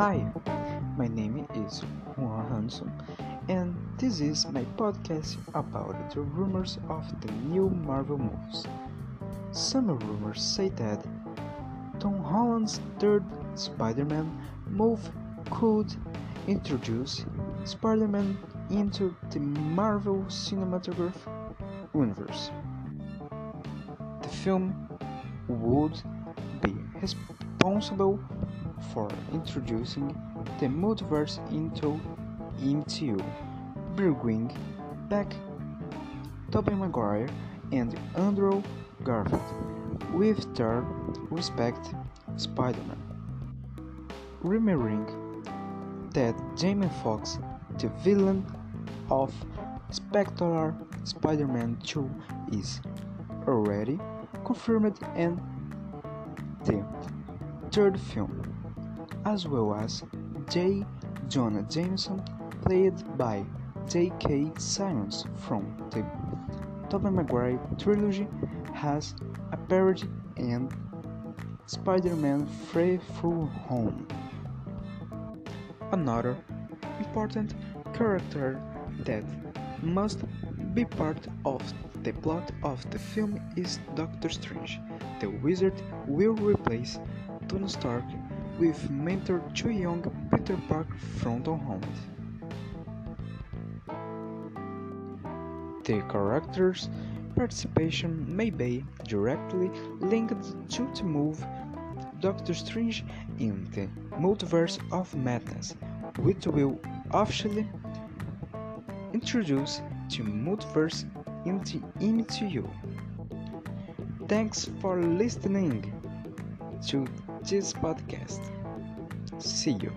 Hi, my name is Juan Hanson, and this is my podcast about the rumors of the new Marvel movies. Some rumors say that Tom Holland's third Spider Man move could introduce Spider Man into the Marvel Cinematic Universe. The film would be responsible for introducing the multiverse into MCU, bringing back Tobey Maguire and Andrew Garfield with their respect Spider-Man. Remembering that Jamie Foxx, the villain of Spectacular Spider-Man 2 is already confirmed and the third film as well as J. Jonah Jameson, played by J.K. Simmons from the Tobey Maguire trilogy, has appeared in Spider-Man Far From Home. Another important character that must be part of the plot of the film is Doctor Strange. The wizard will replace Tony Stark with mentor to young Peter Park from Tom Holland. The character's participation may be directly linked to the move Doctor Strange in the Multiverse of Madness, which will officially introduce the multiverse in the MCU. Thanks for listening to this podcast. See you.